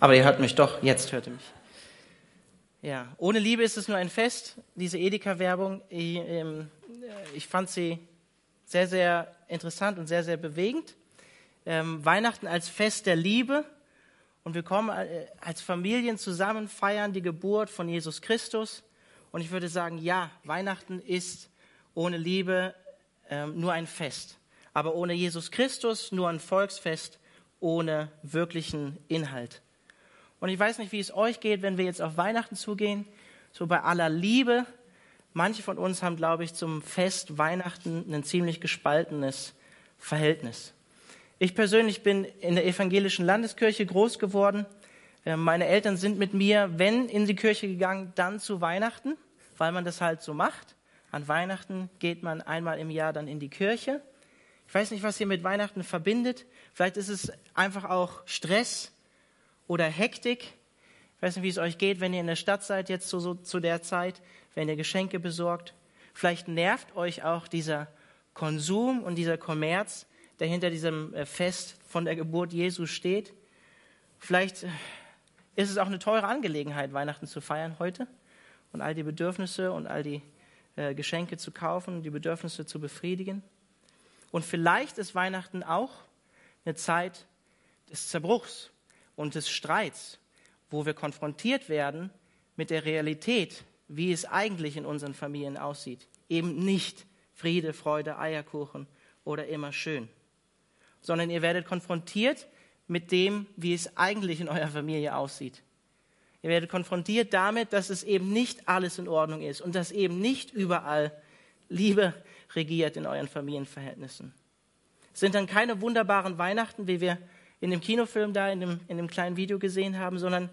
Aber ihr hört mich doch, jetzt hört ihr mich. Ja, ohne Liebe ist es nur ein Fest, diese Edeka-Werbung. Ich, ähm, ich, fand sie sehr, sehr interessant und sehr, sehr bewegend. Ähm, Weihnachten als Fest der Liebe. Und wir kommen äh, als Familien zusammen, feiern die Geburt von Jesus Christus. Und ich würde sagen, ja, Weihnachten ist ohne Liebe ähm, nur ein Fest. Aber ohne Jesus Christus nur ein Volksfest ohne wirklichen Inhalt. Und ich weiß nicht, wie es euch geht, wenn wir jetzt auf Weihnachten zugehen, so bei aller Liebe. Manche von uns haben, glaube ich, zum Fest Weihnachten ein ziemlich gespaltenes Verhältnis. Ich persönlich bin in der evangelischen Landeskirche groß geworden. Äh, meine Eltern sind mit mir, wenn in die Kirche gegangen, dann zu Weihnachten, weil man das halt so macht. An Weihnachten geht man einmal im Jahr dann in die Kirche. Ich weiß nicht, was ihr mit Weihnachten verbindet. Vielleicht ist es einfach auch Stress, oder Hektik. Ich weiß nicht, wie es euch geht, wenn ihr in der Stadt seid, jetzt so, so zu der Zeit, wenn ihr Geschenke besorgt. Vielleicht nervt euch auch dieser Konsum und dieser Kommerz, der hinter diesem äh, Fest von der Geburt Jesu steht. Vielleicht äh, ist es auch eine teure Angelegenheit, Weihnachten zu feiern heute und all die Bedürfnisse und all die äh, Geschenke zu kaufen, die Bedürfnisse zu befriedigen. Und vielleicht ist Weihnachten auch eine Zeit des Zerbruchs, und des Streits, wo wir konfrontiert werden mit der Realität, wie es eigentlich in unseren Familien aussieht. Eben nicht Friede, Freude, Eierkuchen oder immer schön, sondern ihr werdet konfrontiert mit dem, wie es eigentlich in eurer Familie aussieht. Ihr werdet konfrontiert damit, dass es eben nicht alles in Ordnung ist und dass eben nicht überall Liebe regiert in euren Familienverhältnissen. Es sind dann keine wunderbaren Weihnachten, wie wir in dem Kinofilm da, in dem, in dem kleinen Video gesehen haben, sondern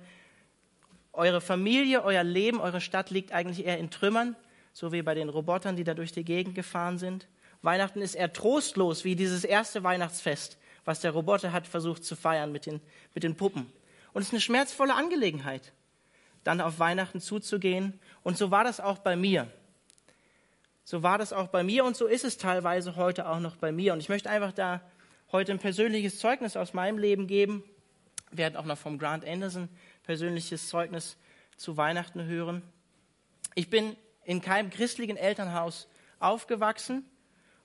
eure Familie, euer Leben, eure Stadt liegt eigentlich eher in Trümmern, so wie bei den Robotern, die da durch die Gegend gefahren sind. Weihnachten ist eher trostlos, wie dieses erste Weihnachtsfest, was der Roboter hat versucht zu feiern mit den, mit den Puppen. Und es ist eine schmerzvolle Angelegenheit, dann auf Weihnachten zuzugehen. Und so war das auch bei mir. So war das auch bei mir und so ist es teilweise heute auch noch bei mir. Und ich möchte einfach da heute ein persönliches Zeugnis aus meinem Leben geben. Wir werden auch noch vom Grant Anderson persönliches Zeugnis zu Weihnachten hören. Ich bin in keinem christlichen Elternhaus aufgewachsen.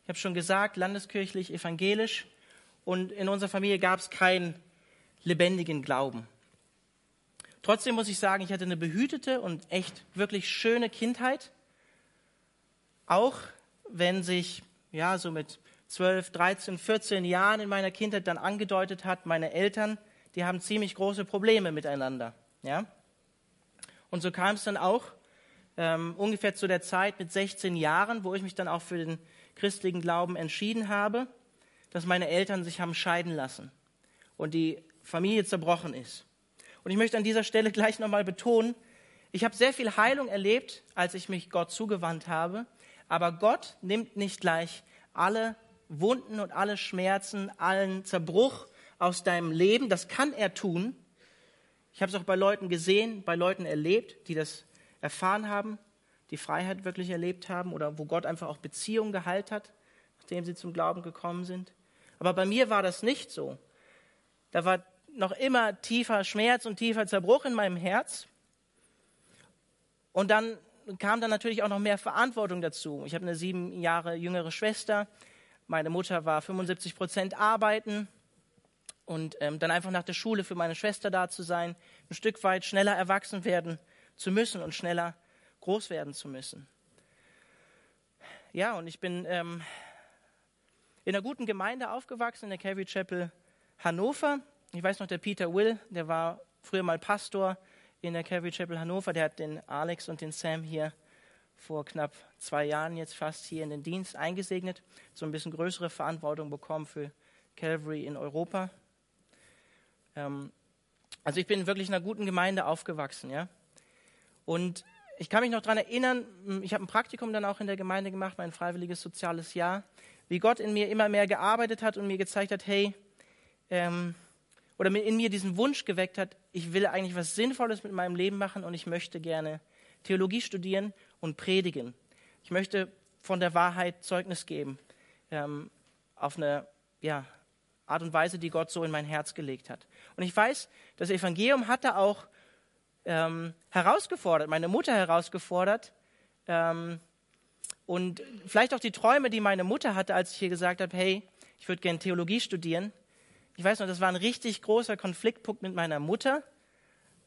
Ich habe schon gesagt, landeskirchlich, evangelisch. Und in unserer Familie gab es keinen lebendigen Glauben. Trotzdem muss ich sagen, ich hatte eine behütete und echt wirklich schöne Kindheit. Auch wenn sich ja so mit 12, 13, 14 Jahren in meiner Kindheit dann angedeutet hat, meine Eltern, die haben ziemlich große Probleme miteinander. Ja? Und so kam es dann auch ähm, ungefähr zu der Zeit mit 16 Jahren, wo ich mich dann auch für den christlichen Glauben entschieden habe, dass meine Eltern sich haben scheiden lassen und die Familie zerbrochen ist. Und ich möchte an dieser Stelle gleich nochmal betonen, ich habe sehr viel Heilung erlebt, als ich mich Gott zugewandt habe, aber Gott nimmt nicht gleich alle Wunden und alle Schmerzen, allen Zerbruch aus deinem Leben. Das kann er tun. Ich habe es auch bei Leuten gesehen, bei Leuten erlebt, die das erfahren haben, die Freiheit wirklich erlebt haben oder wo Gott einfach auch Beziehungen geheilt hat, nachdem sie zum Glauben gekommen sind. Aber bei mir war das nicht so. Da war noch immer tiefer Schmerz und tiefer Zerbruch in meinem Herz. Und dann kam dann natürlich auch noch mehr Verantwortung dazu. Ich habe eine sieben Jahre jüngere Schwester, meine Mutter war 75 Prozent arbeiten und ähm, dann einfach nach der Schule für meine Schwester da zu sein, ein Stück weit schneller erwachsen werden zu müssen und schneller groß werden zu müssen. Ja, und ich bin ähm, in einer guten Gemeinde aufgewachsen, in der Calvary Chapel Hannover. Ich weiß noch, der Peter Will, der war früher mal Pastor in der Calvary Chapel Hannover, der hat den Alex und den Sam hier vor knapp zwei Jahren jetzt fast hier in den Dienst eingesegnet, so ein bisschen größere Verantwortung bekommen für Calvary in Europa. Ähm, also ich bin wirklich in einer guten Gemeinde aufgewachsen, ja. Und ich kann mich noch daran erinnern, ich habe ein Praktikum dann auch in der Gemeinde gemacht, mein freiwilliges soziales Jahr, wie Gott in mir immer mehr gearbeitet hat und mir gezeigt hat, hey, ähm, oder in mir diesen Wunsch geweckt hat, ich will eigentlich was Sinnvolles mit meinem Leben machen und ich möchte gerne Theologie studieren und predigen. Ich möchte von der Wahrheit Zeugnis geben, ähm, auf eine ja, Art und Weise, die Gott so in mein Herz gelegt hat. Und ich weiß, das Evangelium hatte auch ähm, herausgefordert, meine Mutter herausgefordert, ähm, und vielleicht auch die Träume, die meine Mutter hatte, als ich ihr gesagt habe, hey, ich würde gerne Theologie studieren. Ich weiß noch, das war ein richtig großer Konfliktpunkt mit meiner Mutter,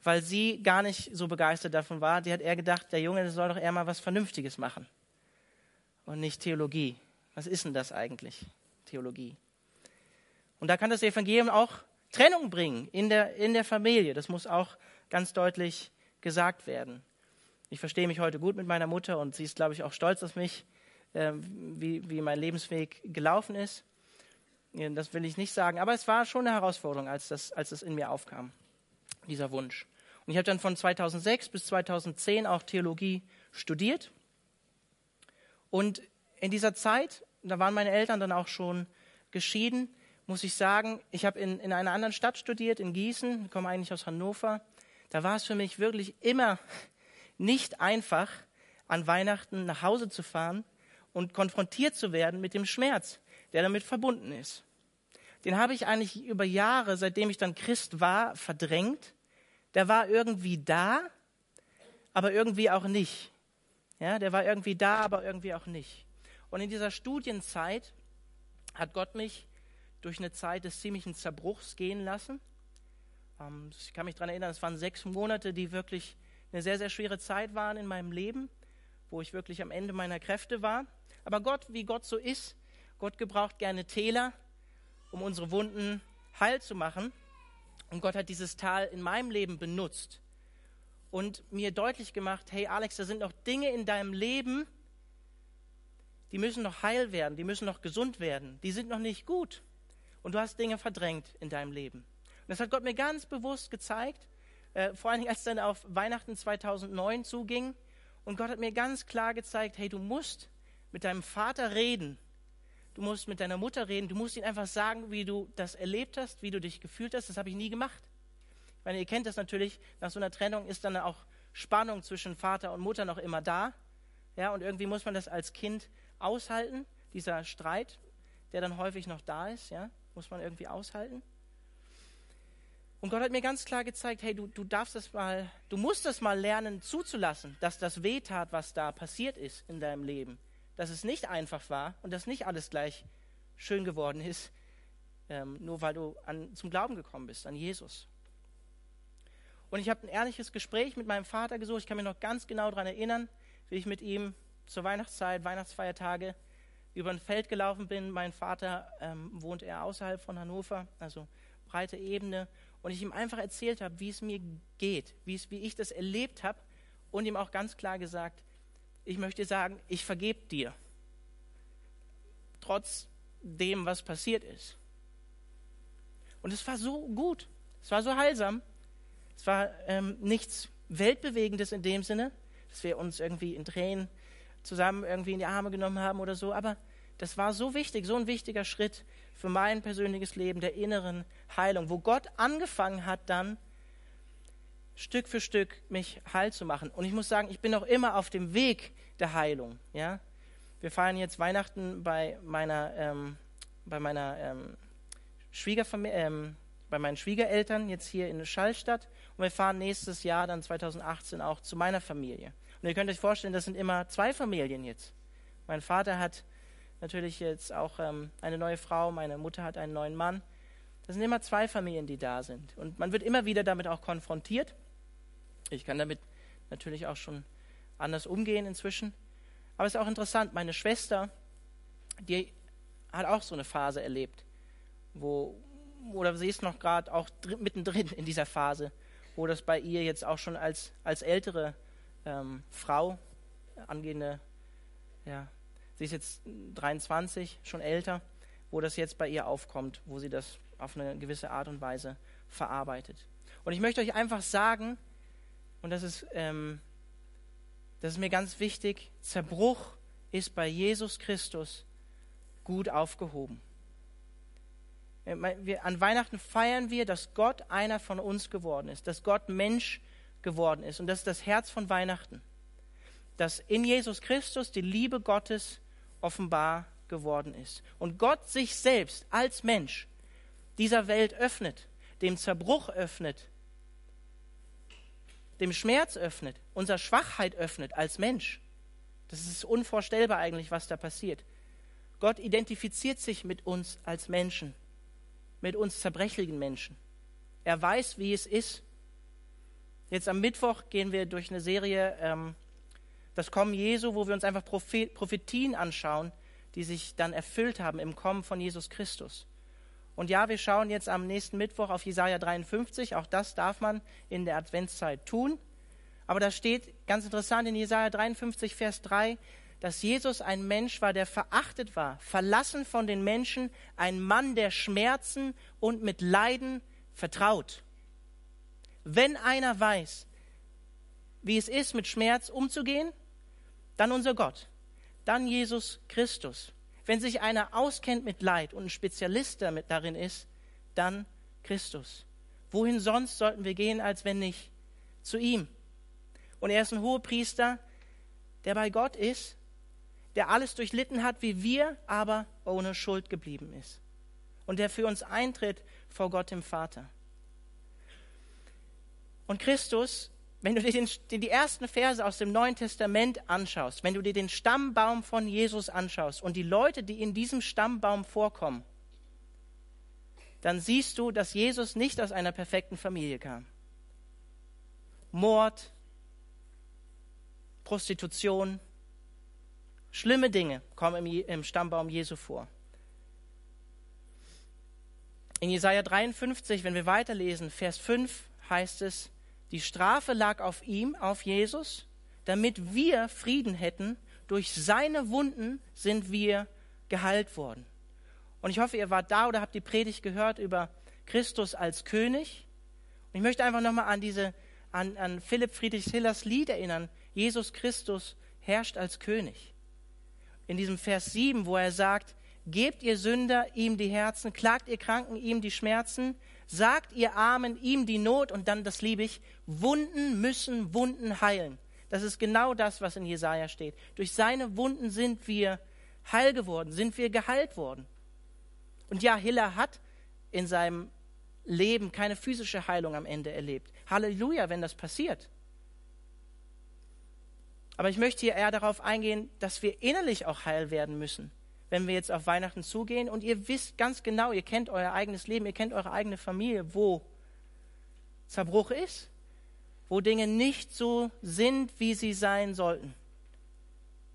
weil sie gar nicht so begeistert davon war. Die hat eher gedacht, der Junge soll doch eher mal was Vernünftiges machen und nicht Theologie. Was ist denn das eigentlich, Theologie? Und da kann das Evangelium auch Trennung bringen in der, in der Familie. Das muss auch ganz deutlich gesagt werden. Ich verstehe mich heute gut mit meiner Mutter und sie ist, glaube ich, auch stolz auf mich, äh, wie, wie mein Lebensweg gelaufen ist. Das will ich nicht sagen, aber es war schon eine Herausforderung, als das, als das in mir aufkam, dieser Wunsch. Und ich habe dann von 2006 bis 2010 auch Theologie studiert. Und in dieser Zeit, da waren meine Eltern dann auch schon geschieden, muss ich sagen, ich habe in, in einer anderen Stadt studiert, in Gießen, ich komme eigentlich aus Hannover. Da war es für mich wirklich immer nicht einfach, an Weihnachten nach Hause zu fahren und konfrontiert zu werden mit dem Schmerz, der damit verbunden ist. Den habe ich eigentlich über Jahre, seitdem ich dann Christ war, verdrängt. Der war irgendwie da, aber irgendwie auch nicht. Ja, der war irgendwie da, aber irgendwie auch nicht. Und in dieser Studienzeit hat Gott mich durch eine Zeit des ziemlichen Zerbruchs gehen lassen. Ähm, ich kann mich daran erinnern, es waren sechs Monate, die wirklich eine sehr, sehr schwere Zeit waren in meinem Leben, wo ich wirklich am Ende meiner Kräfte war. Aber Gott, wie Gott so ist, Gott gebraucht gerne Täler, um unsere Wunden heil zu machen. Und Gott hat dieses Tal in meinem Leben benutzt und mir deutlich gemacht, hey Alex, da sind noch Dinge in deinem Leben, die müssen noch heil werden, die müssen noch gesund werden, die sind noch nicht gut. Und du hast Dinge verdrängt in deinem Leben. Und das hat Gott mir ganz bewusst gezeigt äh, vor allen Dingen als dann auf Weihnachten 2009 zuging. Und Gott hat mir ganz klar gezeigt, hey, du musst mit deinem Vater reden. Du musst mit deiner Mutter reden. Du musst ihnen einfach sagen, wie du das erlebt hast, wie du dich gefühlt hast. Das habe ich nie gemacht. Ich meine, ihr kennt das natürlich. Nach so einer Trennung ist dann auch Spannung zwischen Vater und Mutter noch immer da. Ja, und irgendwie muss man das als Kind aushalten. Dieser Streit, der dann häufig noch da ist, ja, muss man irgendwie aushalten. Und Gott hat mir ganz klar gezeigt, hey, du, du darfst das mal, du musst das mal lernen zuzulassen, dass das wehtat, was da passiert ist in deinem Leben. Dass es nicht einfach war und dass nicht alles gleich schön geworden ist, ähm, nur weil du an, zum Glauben gekommen bist, an Jesus. Und ich habe ein ehrliches Gespräch mit meinem Vater gesucht. Ich kann mich noch ganz genau daran erinnern, wie ich mit ihm zur Weihnachtszeit, Weihnachtsfeiertage über ein Feld gelaufen bin. Mein Vater ähm, wohnt eher außerhalb von Hannover, also breite Ebene und ich ihm einfach erzählt habe, wie es mir geht, wie, ich das erlebt habe und ihm auch ganz klar gesagt, ich möchte sagen, ich vergebe dir, trotz dem, was passiert ist. Und es war so gut, es war so heilsam, es war ähm, nichts Weltbewegendes in dem Sinne, dass wir uns irgendwie in Tränen zusammen irgendwie in die Arme genommen haben oder so, aber das war so wichtig, so ein wichtiger Schritt, für mein persönliches Leben der inneren Heilung, wo Gott angefangen hat, dann Stück für Stück mich heil zu machen. Und ich muss sagen, ich bin noch immer auf dem Weg der Heilung. Ja? Wir feiern jetzt Weihnachten bei meiner, ähm, bei meiner ähm, Schwiegerfamilie, ähm, bei meinen Schwiegereltern jetzt hier in Schallstadt und wir fahren nächstes Jahr dann 2018 auch zu meiner Familie. Und ihr könnt euch vorstellen, das sind immer zwei Familien jetzt. Mein Vater hat natürlich jetzt auch ähm, eine neue Frau, meine Mutter hat einen neuen Mann. Das sind immer zwei Familien, die da sind. Und man wird immer wieder damit auch konfrontiert. Ich kann damit natürlich auch schon anders umgehen inzwischen. Aber es ist auch interessant, meine Schwester, die hat auch so eine Phase erlebt, wo, oder sie ist noch gerade auch mittendrin in dieser Phase, wo das bei ihr jetzt auch schon als, als ältere ähm, Frau, angehende ja, Sie ist jetzt 23, schon älter, wo das jetzt bei ihr aufkommt, wo sie das auf eine gewisse Art und Weise verarbeitet. Und ich möchte euch einfach sagen, und das ist, ähm, das ist mir ganz wichtig, Zerbruch ist bei Jesus Christus gut aufgehoben. Wir, an Weihnachten feiern wir, dass Gott einer von uns geworden ist, dass Gott Mensch geworden ist. Und das ist das Herz von Weihnachten. Dass in Jesus Christus die Liebe Gottes offenbar geworden ist. Und Gott sich selbst als Mensch dieser Welt öffnet, dem Zerbruch öffnet, dem Schmerz öffnet, unserer Schwachheit öffnet als Mensch. Das ist unvorstellbar eigentlich, was da passiert. Gott identifiziert sich mit uns als Menschen, mit uns zerbrechlichen Menschen. Er weiß, wie es ist. Jetzt am Mittwoch gehen wir durch eine Serie, ähm, das Kommen Jesu, wo wir uns einfach Prophetien anschauen, die sich dann erfüllt haben im Kommen von Jesus Christus. Und ja, wir schauen jetzt am nächsten Mittwoch auf Jesaja 53. Auch das darf man in der Adventszeit tun. Aber da steht ganz interessant in Jesaja 53, Vers 3, dass Jesus ein Mensch war, der verachtet war, verlassen von den Menschen, ein Mann der Schmerzen und mit Leiden vertraut. Wenn einer weiß, wie es ist, mit Schmerz umzugehen, dann unser Gott, dann Jesus Christus. Wenn sich einer auskennt mit Leid und ein Spezialist damit darin ist, dann Christus. Wohin sonst sollten wir gehen, als wenn nicht zu ihm? Und er ist ein Hohepriester, der bei Gott ist, der alles durchlitten hat, wie wir, aber ohne Schuld geblieben ist. Und der für uns eintritt vor Gott dem Vater. Und Christus wenn du dir den, die ersten Verse aus dem Neuen Testament anschaust, wenn du dir den Stammbaum von Jesus anschaust und die Leute, die in diesem Stammbaum vorkommen, dann siehst du, dass Jesus nicht aus einer perfekten Familie kam. Mord, Prostitution, schlimme Dinge kommen im, im Stammbaum Jesu vor. In Jesaja 53, wenn wir weiterlesen, Vers 5 heißt es, die Strafe lag auf ihm, auf Jesus, damit wir Frieden hätten. Durch seine Wunden sind wir geheilt worden. Und ich hoffe, ihr wart da oder habt die Predigt gehört über Christus als König. Und ich möchte einfach nochmal an diese, an, an Philipp Friedrich Hillers Lied erinnern. Jesus Christus herrscht als König. In diesem Vers 7, wo er sagt, gebt ihr Sünder ihm die Herzen, klagt ihr Kranken ihm die Schmerzen, Sagt ihr Armen ihm die Not und dann, das liebe ich, Wunden müssen Wunden heilen. Das ist genau das, was in Jesaja steht. Durch seine Wunden sind wir heil geworden, sind wir geheilt worden. Und ja, Hiller hat in seinem Leben keine physische Heilung am Ende erlebt. Halleluja, wenn das passiert. Aber ich möchte hier eher darauf eingehen, dass wir innerlich auch heil werden müssen wenn wir jetzt auf Weihnachten zugehen und ihr wisst ganz genau, ihr kennt euer eigenes Leben, ihr kennt eure eigene Familie, wo Zerbruch ist, wo Dinge nicht so sind, wie sie sein sollten,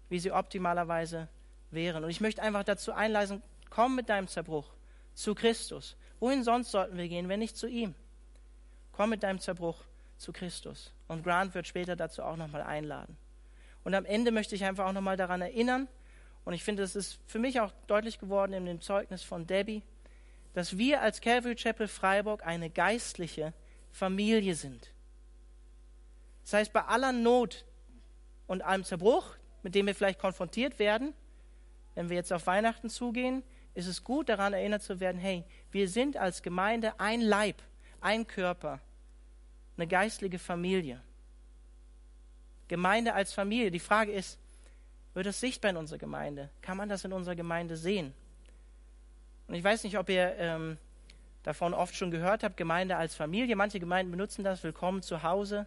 wie sie optimalerweise wären. Und ich möchte einfach dazu einleiten, komm mit deinem Zerbruch zu Christus. Wohin sonst sollten wir gehen, wenn nicht zu ihm? Komm mit deinem Zerbruch zu Christus. Und Grant wird später dazu auch nochmal einladen. Und am Ende möchte ich einfach auch nochmal daran erinnern, und ich finde, es ist für mich auch deutlich geworden in dem Zeugnis von Debbie, dass wir als Calvary Chapel Freiburg eine geistliche Familie sind. Das heißt, bei aller Not und allem Zerbruch, mit dem wir vielleicht konfrontiert werden, wenn wir jetzt auf Weihnachten zugehen, ist es gut daran erinnert zu werden, hey, wir sind als Gemeinde ein Leib, ein Körper, eine geistliche Familie. Gemeinde als Familie. Die Frage ist, wird es sichtbar in unserer Gemeinde? Kann man das in unserer Gemeinde sehen? Und ich weiß nicht, ob ihr ähm, davon oft schon gehört habt, Gemeinde als Familie. Manche Gemeinden benutzen das, willkommen zu Hause.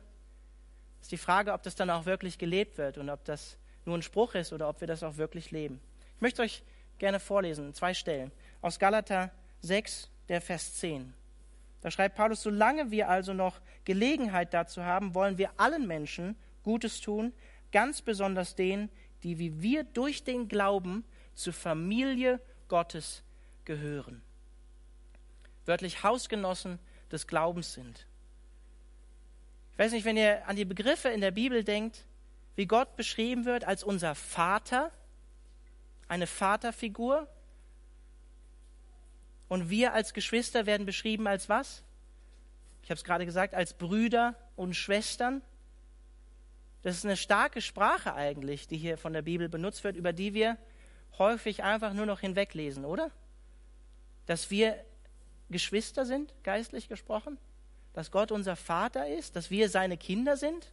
Ist die Frage, ob das dann auch wirklich gelebt wird und ob das nur ein Spruch ist oder ob wir das auch wirklich leben. Ich möchte euch gerne vorlesen, zwei Stellen. Aus Galater 6, der Vers 10. Da schreibt Paulus, solange wir also noch Gelegenheit dazu haben, wollen wir allen Menschen Gutes tun, ganz besonders denen, die wie wir durch den Glauben zur Familie Gottes gehören. Wörtlich Hausgenossen des Glaubens sind. Ich weiß nicht, wenn ihr an die Begriffe in der Bibel denkt, wie Gott beschrieben wird als unser Vater, eine Vaterfigur. Und wir als Geschwister werden beschrieben als was? Ich habe es gerade gesagt, als Brüder und Schwestern. Das ist eine starke Sprache eigentlich, die hier von der Bibel benutzt wird, über die wir häufig einfach nur noch hinweglesen, oder? Dass wir Geschwister sind, geistlich gesprochen, dass Gott unser Vater ist, dass wir seine Kinder sind.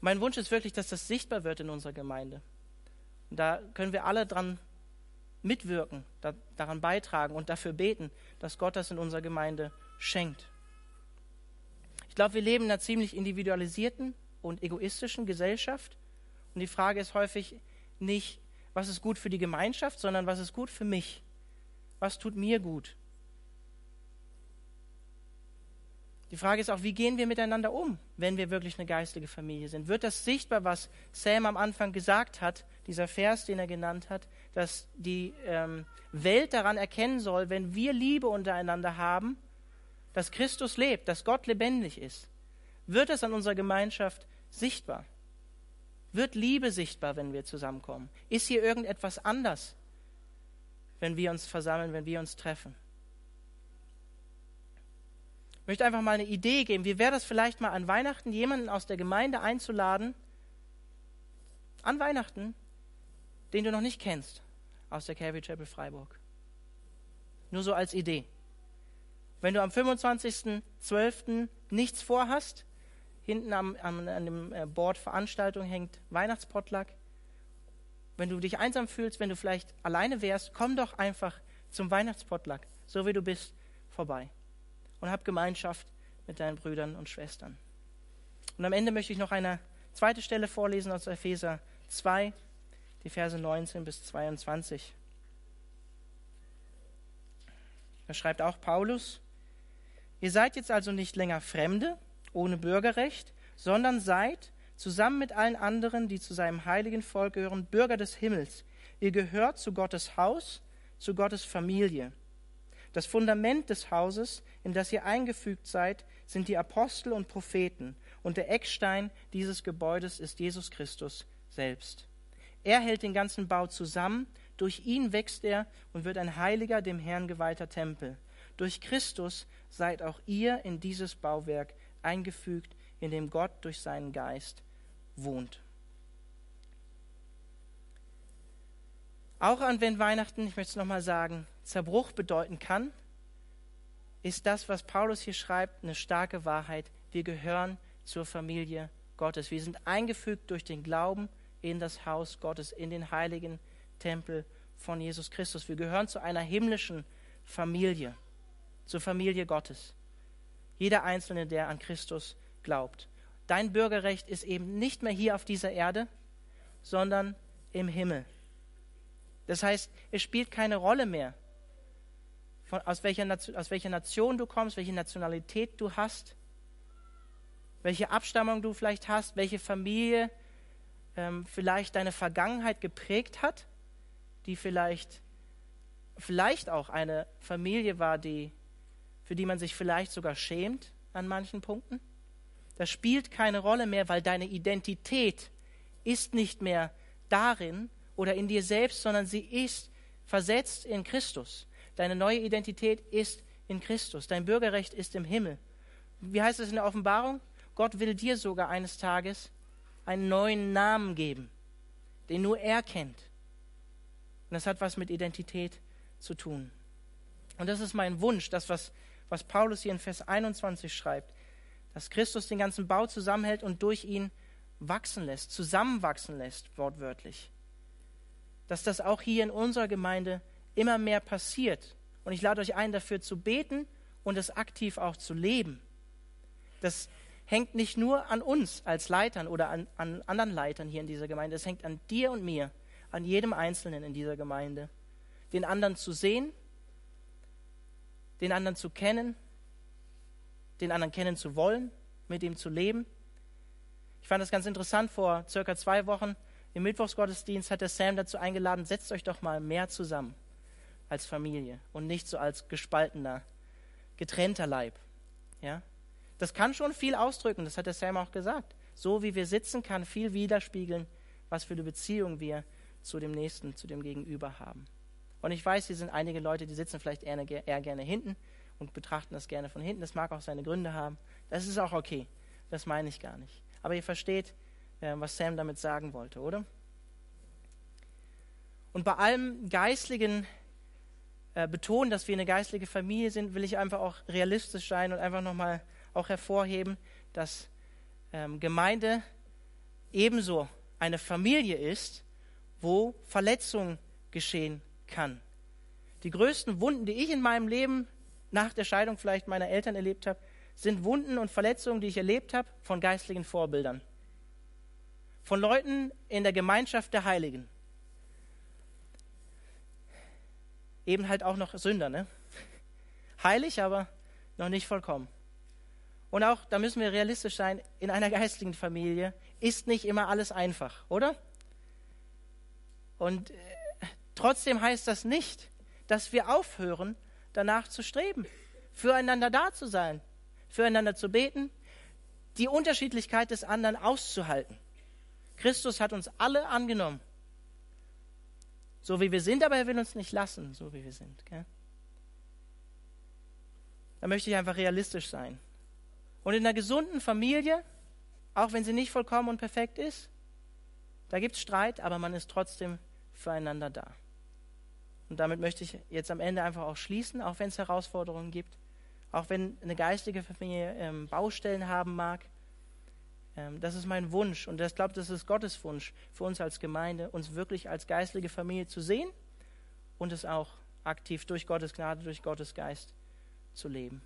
Mein Wunsch ist wirklich, dass das sichtbar wird in unserer Gemeinde. Und da können wir alle dran mitwirken, da, daran beitragen und dafür beten, dass Gott das in unserer Gemeinde schenkt. Ich glaube, wir leben in einer ziemlich individualisierten und egoistischen Gesellschaft. Und die Frage ist häufig nicht, was ist gut für die Gemeinschaft, sondern was ist gut für mich? Was tut mir gut? Die Frage ist auch, wie gehen wir miteinander um, wenn wir wirklich eine geistige Familie sind? Wird das sichtbar, was Sam am Anfang gesagt hat, dieser Vers, den er genannt hat, dass die ähm, Welt daran erkennen soll, wenn wir Liebe untereinander haben, dass Christus lebt, dass Gott lebendig ist? Wird das an unserer Gemeinschaft sichtbar? Wird Liebe sichtbar, wenn wir zusammenkommen? Ist hier irgendetwas anders, wenn wir uns versammeln, wenn wir uns treffen? Ich möchte einfach mal eine Idee geben. Wie wäre das vielleicht mal an Weihnachten, jemanden aus der Gemeinde einzuladen, an Weihnachten, den du noch nicht kennst, aus der Calvary Chapel Freiburg? Nur so als Idee. Wenn du am 25.12. nichts vorhast, hinten am, am, an dem äh, Board Veranstaltung hängt Weihnachtspotluck. Wenn du dich einsam fühlst, wenn du vielleicht alleine wärst, komm doch einfach zum Weihnachtspotluck, so wie du bist, vorbei und hab Gemeinschaft mit deinen Brüdern und Schwestern. Und am Ende möchte ich noch eine zweite Stelle vorlesen aus Epheser 2, die Verse 19 bis 22. Da schreibt auch Paulus, ihr seid jetzt also nicht länger Fremde, ohne Bürgerrecht, sondern seid, zusammen mit allen anderen, die zu seinem heiligen Volk gehören, Bürger des Himmels. Ihr gehört zu Gottes Haus, zu Gottes Familie. Das Fundament des Hauses, in das ihr eingefügt seid, sind die Apostel und Propheten, und der Eckstein dieses Gebäudes ist Jesus Christus selbst. Er hält den ganzen Bau zusammen, durch ihn wächst er und wird ein heiliger, dem Herrn geweihter Tempel. Durch Christus seid auch ihr in dieses Bauwerk eingefügt, in dem Gott durch seinen Geist wohnt. Auch an wenn Weihnachten, ich möchte es nochmal sagen, Zerbruch bedeuten kann, ist das, was Paulus hier schreibt, eine starke Wahrheit. Wir gehören zur Familie Gottes. Wir sind eingefügt durch den Glauben in das Haus Gottes, in den heiligen Tempel von Jesus Christus. Wir gehören zu einer himmlischen Familie, zur Familie Gottes. Jeder Einzelne, der an Christus glaubt. Dein Bürgerrecht ist eben nicht mehr hier auf dieser Erde, sondern im Himmel. Das heißt, es spielt keine Rolle mehr, von, aus, welcher Nation, aus welcher Nation du kommst, welche Nationalität du hast, welche Abstammung du vielleicht hast, welche Familie ähm, vielleicht deine Vergangenheit geprägt hat, die vielleicht, vielleicht auch eine Familie war, die, für die man sich vielleicht sogar schämt an manchen Punkten. Das spielt keine Rolle mehr, weil deine Identität ist nicht mehr darin, oder in dir selbst, sondern sie ist versetzt in Christus. Deine neue Identität ist in Christus. Dein Bürgerrecht ist im Himmel. Wie heißt es in der Offenbarung? Gott will dir sogar eines Tages einen neuen Namen geben, den nur er kennt. Und das hat was mit Identität zu tun. Und das ist mein Wunsch, das, was, was Paulus hier in Vers 21 schreibt, dass Christus den ganzen Bau zusammenhält und durch ihn wachsen lässt, zusammenwachsen lässt, wortwörtlich dass das auch hier in unserer Gemeinde immer mehr passiert. Und ich lade euch ein, dafür zu beten und es aktiv auch zu leben. Das hängt nicht nur an uns als Leitern oder an, an anderen Leitern hier in dieser Gemeinde, es hängt an dir und mir, an jedem Einzelnen in dieser Gemeinde. Den anderen zu sehen, den anderen zu kennen, den anderen kennen zu wollen, mit ihm zu leben. Ich fand das ganz interessant, vor circa zwei Wochen im Mittwochsgottesdienst hat der Sam dazu eingeladen, setzt euch doch mal mehr zusammen als Familie und nicht so als gespaltener, getrennter Leib. Ja? Das kann schon viel ausdrücken, das hat der Sam auch gesagt. So wie wir sitzen, kann viel widerspiegeln, was für eine Beziehung wir zu dem Nächsten, zu dem Gegenüber haben. Und ich weiß, hier sind einige Leute, die sitzen vielleicht eher, eher gerne hinten und betrachten das gerne von hinten. Das mag auch seine Gründe haben. Das ist auch okay. Das meine ich gar nicht. Aber ihr versteht, äh, was Sam damit sagen wollte, oder? Und bei allem geistlichen äh, Betonen, dass wir eine geistliche Familie sind, will ich einfach auch realistisch sein und einfach nochmal auch hervorheben, dass ähm, Gemeinde ebenso eine Familie ist, wo Verletzungen geschehen kann. Die größten Wunden, die ich in meinem Leben nach der Scheidung vielleicht meiner Eltern erlebt habe, sind Wunden und Verletzungen, die ich erlebt habe von geistlichen Vorbildern. Von Leuten in der Gemeinschaft der Heiligen. Eben halt auch noch Sünder, ne? Heilig, aber noch nicht vollkommen. Und auch, da müssen wir realistisch sein, in einer geistlichen Familie ist nicht immer alles einfach, oder? Und äh, trotzdem heißt das nicht, dass wir aufhören, danach zu streben, füreinander da zu sein, füreinander zu beten, die Unterschiedlichkeit des anderen auszuhalten. Christus hat uns alle angenommen, so wie wir sind, aber er will uns nicht lassen, so wie wir sind. Gell? Da möchte ich einfach realistisch sein. Und in einer gesunden Familie, auch wenn sie nicht vollkommen und perfekt ist, da gibt es Streit, aber man ist trotzdem füreinander da. Und damit möchte ich jetzt am Ende einfach auch schließen, auch wenn es Herausforderungen gibt, auch wenn eine geistige Familie ähm, Baustellen haben mag. Ähm, das ist mein Wunsch und ich glaube, das ist Gottes Wunsch für uns als Gemeinde, uns wirklich als geistliche Familie zu sehen und es auch aktiv durch Gottes Gnade, durch Gottes Geist zu leben.